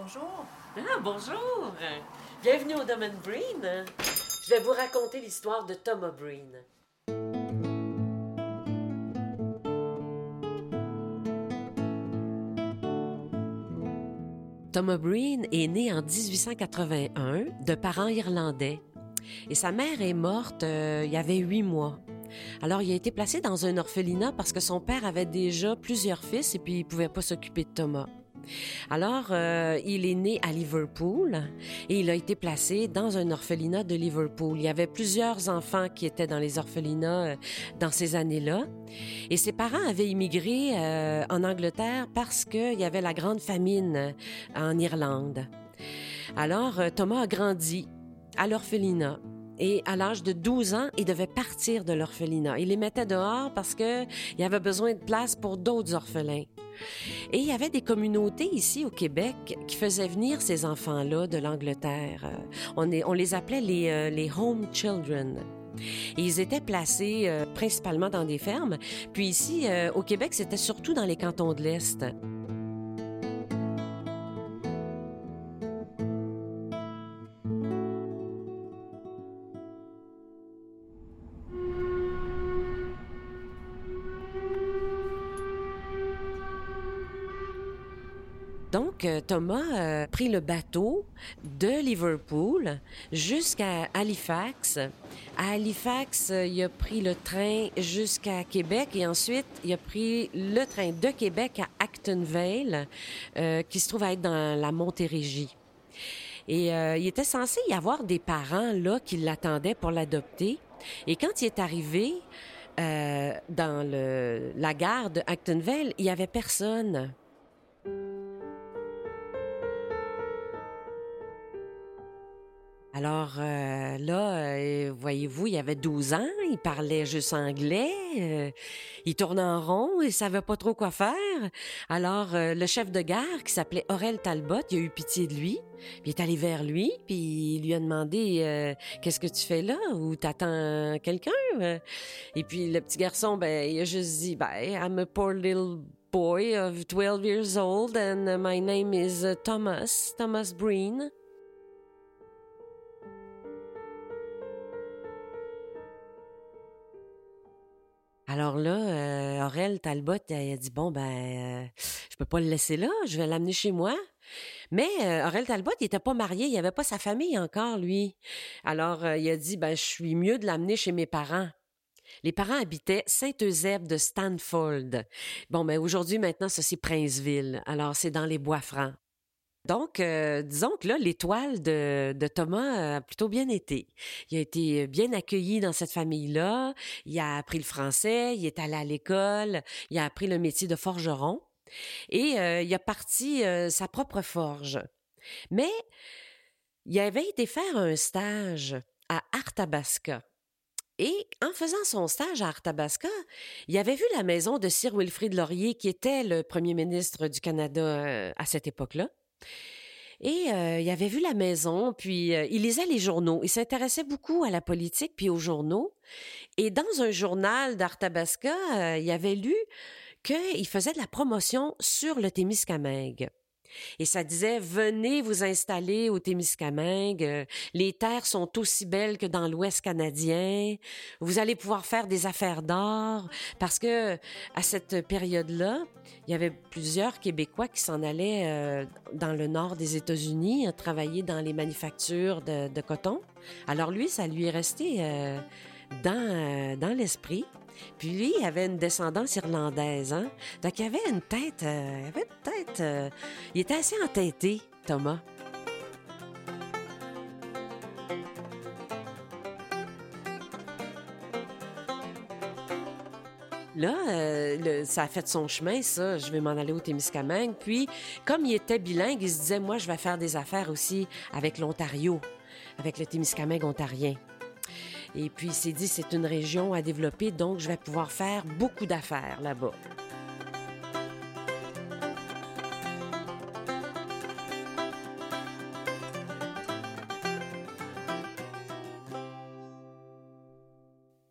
Bonjour. Ah, bonjour. Bienvenue au Domaine Breen. Je vais vous raconter l'histoire de Thomas Breen. Thomas Breen est né en 1881 de parents irlandais et sa mère est morte euh, il y avait huit mois. Alors il a été placé dans un orphelinat parce que son père avait déjà plusieurs fils et puis il pouvait pas s'occuper de Thomas. Alors, euh, il est né à Liverpool et il a été placé dans un orphelinat de Liverpool. Il y avait plusieurs enfants qui étaient dans les orphelinats euh, dans ces années-là. Et ses parents avaient immigré euh, en Angleterre parce qu'il y avait la grande famine en Irlande. Alors, Thomas a grandi à l'orphelinat et à l'âge de 12 ans, il devait partir de l'orphelinat. Il les mettait dehors parce qu'il y avait besoin de place pour d'autres orphelins. Et il y avait des communautés ici au Québec qui faisaient venir ces enfants-là de l'Angleterre. Euh, on, les appelait les, euh, les home children. Ils étaient placés euh, principalement dans des fermes. Puis ici, au Québec, c'était surtout dans les cantons de l'Est. Donc, euh, Thomas a pris le bateau de Liverpool jusqu'à Halifax. À Halifax, euh, il a pris le train jusqu'à Québec et ensuite, il a pris le train de Québec à Acton Vale, euh, qui se trouve à être dans la Montérégie. Et il était censé y avoir des parents là qui l'attendaient pour l'adopter. Et quand il est arrivé dans la gare de Actonville, il y avait personne. Alors euh, là, euh, voyez-vous, il avait 12 ans, il parlait juste anglais, euh, il tournait en rond, il savait pas trop quoi faire. Alors le chef de gare, qui s'appelait Aurel Talbot, il a eu pitié de lui, puis il est allé vers lui, puis il lui a demandé qu'est-ce que tu fais là? Ou t'attends quelqu'un? Et puis le petit garçon, ben il a juste dit, ben I'm a poor little boy of 12 years old and my name is Thomas, Thomas Breen. Alors là, euh, Aurel Talbot, elle a dit bon ben, euh, je peux pas le laisser là, je vais l'amener chez moi. Mais euh, Aurel Talbot, il était pas marié, il avait pas sa famille encore lui. Alors euh, il a dit ben, je suis mieux de l'amener chez mes parents. Les parents habitaient Saint-Eusèbe de Stanford. Bon, mais ben, aujourd'hui, maintenant, ça, c'est Princeville. Alors, c'est dans les bois francs. Donc, euh, disons que là, l'étoile de, Thomas a plutôt bien été. Il a été bien accueilli dans cette famille-là. Il a appris le français, il est allé à l'école, il a appris le métier de forgeron et euh, il a parti euh, sa propre forge. Mais il avait été faire un stage à Arthabasca. Et en faisant son stage à Arthabasca, il avait vu la maison de Sir Wilfrid Laurier, qui était le premier ministre du Canada à cette époque-là. Et euh, il avait vu la maison, puis euh, il lisait les journaux. Il s'intéressait beaucoup à la politique, puis aux journaux. Et dans un journal d'Arthabasca, euh, il avait lu qu'il faisait de la promotion sur le Témiscamingue. Et ça disait, venez vous installer au Témiscamingue. Euh, les terres sont aussi belles que dans l'Ouest canadien. Vous allez pouvoir faire des affaires d'or parce que à cette période-là, il y avait plusieurs Québécois qui s'en allaient euh, dans le nord des États-Unis euh, travailler dans les manufactures de, coton. Alors lui, ça lui est resté dans, dans l'esprit. Puis lui, il avait une descendance irlandaise, hein? Donc il avait une tête, euh, il avait une tête, euh, il était assez entêté, Thomas. Là, euh, ça a fait son chemin, ça. Je vais m'en aller au Témiscamingue. Puis, comme il était bilingue, il se disait, moi, je vais faire des affaires aussi avec l'Ontario, avec le Témiscamingue ontarien. Et puis il s'est dit, c'est une région à développer, donc je vais pouvoir faire beaucoup d'affaires là-bas.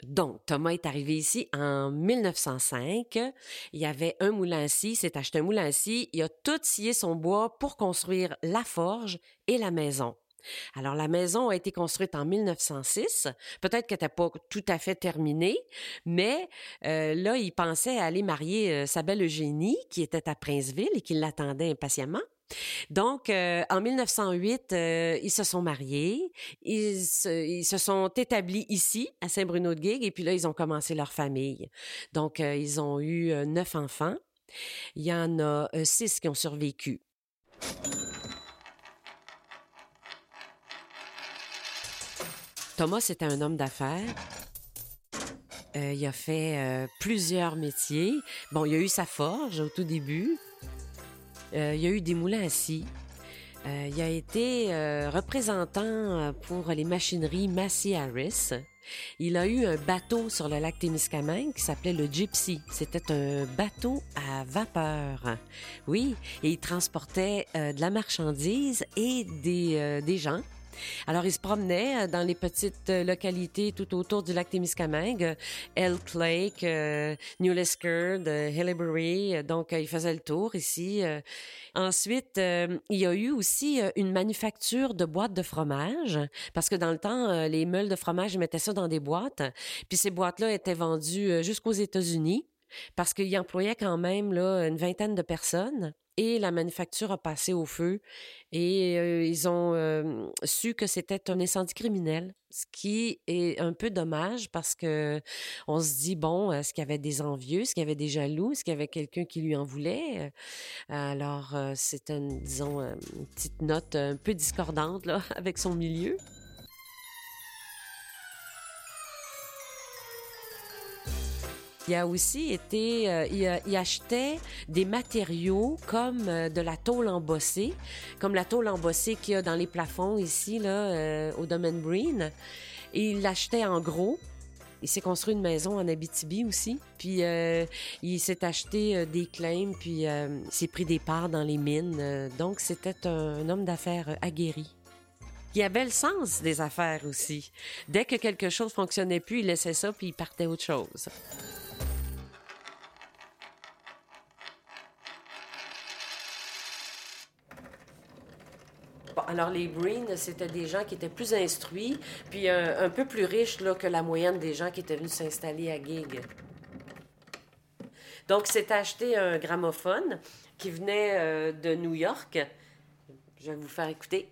Donc, Thomas est arrivé ici en 1905. Il y avait un moulin à scie, s'est acheté un moulin à scie. Il a tout scié son bois pour construire la forge et la maison. Alors, la maison a été construite en 1906. Peut-être qu'elle n'était pas tout à fait terminée, mais euh, là, il pensait aller marier euh, sa belle Eugénie, qui était à Princeville et qui l'attendait impatiemment. Donc, euh, en 1908, ils se sont mariés, ils se, sont établis ici, à Saint-Bruno-de-Guigue, et puis là, ils ont commencé leur famille. Donc, ils ont eu neuf enfants. Il y en a six qui ont survécu. Thomas était un homme d'affaires. Euh, il a fait euh, plusieurs métiers. Bon, il a eu sa forge au tout début. Euh, il a eu des moulins à scie. il a été représentant pour les machineries Massey Harris. Il a eu un bateau sur le lac Témiscamingue qui s'appelait le Gypsy. C'était un bateau à vapeur. Oui, et il transportait de la marchandise et des, des gens. Alors, il se promenait euh, dans les petites euh, localités tout autour du lac Témiscamingue, euh, Elk Lake, New Liskeard. Donc, il faisait le tour ici. Ensuite, il y a eu aussi une manufacture de boîtes de fromage, parce que dans le temps, les meules de fromage, ils mettaient ça dans des boîtes. Puis ces boîtes-là étaient vendues jusqu'aux États-Unis, parce qu'il employait quand même là, une vingtaine de personnes et la manufacture a passé au feu et ils ont su que c'était un incendie criminel, ce qui est un peu dommage parce que on se dit bon, est-ce qu'il y avait des envieux, est-ce qu'il y avait des jaloux, est-ce qu'il y avait quelqu'un qui lui en voulait? Alors c'est une disons une petite note un peu discordante là avec son milieu. Il a aussi été, euh, il, achetait des matériaux comme euh, de la tôle embossée, comme la tôle embossée qu'il y a dans les plafonds ici, là, euh, au domaine Green. Et il l'achetait en gros. Il s'est construit une maison en Abitibi aussi. Puis il s'est acheté des claims, puis il s'est pris des parts dans les mines. donc c'était un, homme d'affaires aguerri. Il avait le sens des affaires aussi. Dès que quelque chose fonctionnait plus, il laissait ça puis il partait autre chose. Alors les Breen, c'était des gens qui étaient plus instruits, puis un, peu plus riches là, que la moyenne des gens qui étaient venus s'installer à Gig. Donc, c'est acheté un gramophone qui venait euh, de New York. Je vais vous faire écouter.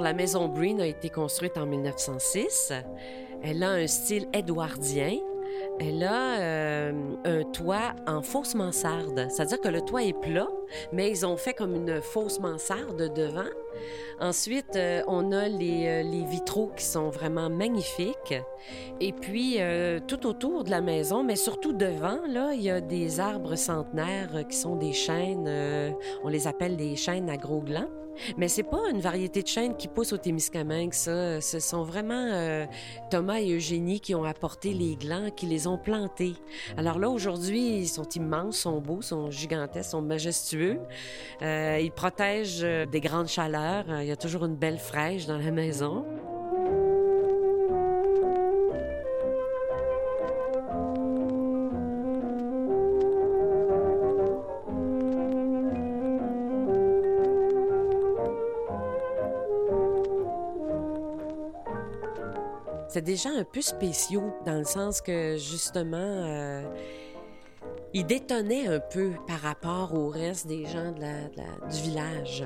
La maison Breen a été construite en 1906. Elle a un style édouardien. Elle a euh, un toit en fausse mansarde. C'est-à-dire que le toit est plat, mais ils ont fait comme une fausse mansarde devant. Ensuite, euh, on a les, euh, les, vitraux qui sont vraiment magnifiques. Et puis, tout autour de la maison, mais surtout devant, là, il y a des arbres centenaires qui sont des chênes. on les appelle des chênes à gros glands. Mais c'est pas une variété de chênes qui pousse au Témiscamingue, ça. Ce sont vraiment euh, Thomas et Eugénie qui ont apporté les glands, qui les ont plantés. Alors là, aujourd'hui, ils sont immenses, sont beaux, sont gigantesques, sont majestueux. Euh, ils protègent euh, des grandes chaleurs. Il y a toujours une belle fraîche dans la maison. C'est déjà un peu spéciaux dans le sens que justement, euh, ils détonnaient un peu par rapport au reste des gens du village.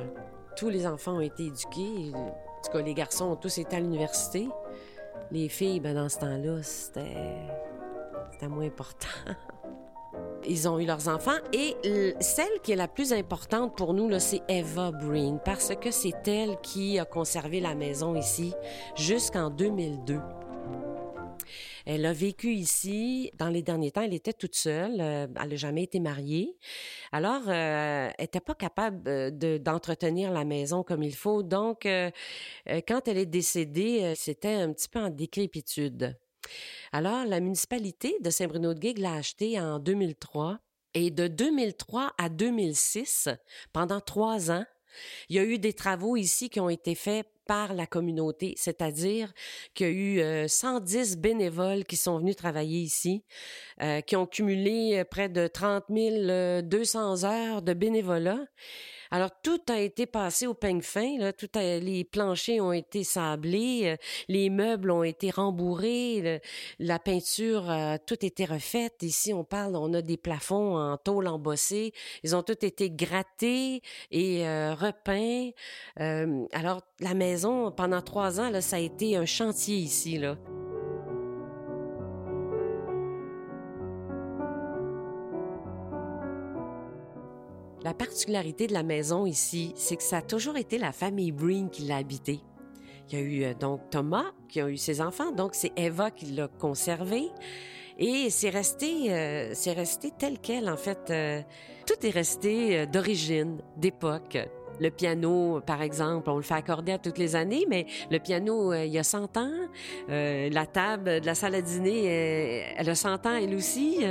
Tous les enfants ont été éduqués. En tout cas, les garçons ont tous été à l'université. Les filles, ben, dans ce temps-là, c'était, c'était moins important. Ils ont eu leurs enfants et celle qui est la plus importante pour nous, c'est Eva Breen parce que c'est elle qui a conservé la maison ici jusqu'en 2002. Elle a vécu ici. Dans les derniers temps, elle était toute seule. Euh, elle n'a jamais été mariée. Alors, euh, elle n'était pas capable euh, d'entretenir la maison comme il faut. Donc, quand elle est décédée, c'était un petit peu en décrépitude. Alors, la municipalité de Saint-Bruno-de-Guigue l'a achetée en 2003 Et de 2003 à 2006, pendant trois ans, il y a eu des travaux ici qui ont été faits par la communauté, c'est-à-dire qu'il y a eu 110 euh, bénévoles qui sont venus travailler ici, euh, qui ont cumulé près de 30 200 heures de bénévolat alors, tout a été passé au peigne fin. Tout les planchers ont été sablés, euh, les meubles ont été rembourrés, la peinture a tout été refaite. Ici, on parle, on a des plafonds en tôle embossée. Ils ont tous été grattés et euh, repeints. Euh, alors, la maison, pendant trois ans, ça a été un chantier ici. Là. La particularité de la maison ici, c'est que ça a toujours été la famille Breen qui l'a habité. Il y a eu euh, donc Thomas qui a eu ses enfants, donc c'est Eva qui l'a conservé. Et c'est resté, euh, c'est resté tel quel en fait. Euh, tout est resté d'origine, d'époque. Le piano, par exemple, on le fait accorder à toutes les années, mais le piano, euh, il y a 100 ans. Euh, la table de la salle à dîner, euh, elle a 100 ans, elle aussi.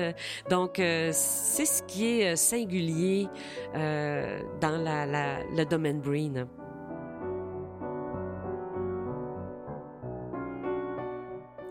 donc, c'est ce qui est singulier dans le domaine Breen.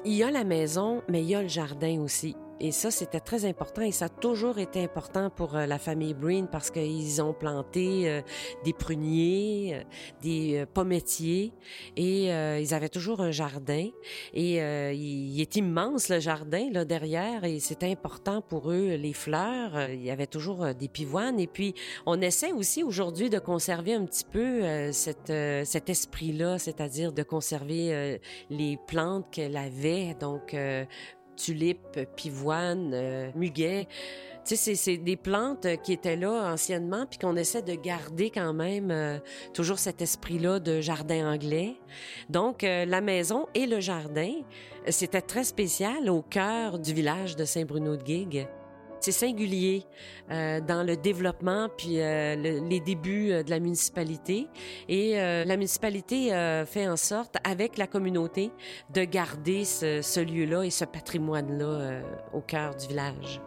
Il y a la maison, mais il y a le jardin aussi. Et ça, c'était très important et ça a toujours été important pour euh, la famille Breen parce qu'ils ont planté euh, des pruniers, euh, des pommettiers et ils avaient toujours un jardin. Et il, est immense le jardin là derrière et c'était important pour eux les fleurs. il y avait toujours des pivoines et puis on essaie aussi aujourd'hui de conserver un petit peu cette, cet esprit-là, c'est-à-dire de conserver les plantes qu'elle avait. Donc tulipes, pivoines, euh, muguet. Tu sais, c'est des plantes qui étaient là anciennement, puis qu'on essaie de garder quand même euh, toujours cet esprit-là de jardin anglais. Donc, euh, la maison et le jardin, c'était très spécial au cœur du village de Saint-Bruno-de-Guigue. C'est singulier euh, dans le développement puis euh, les débuts euh, de la municipalité. Et la municipalité fait en sorte, avec la communauté, de garder ce, ce lieu-là et ce patrimoine-là au cœur du village.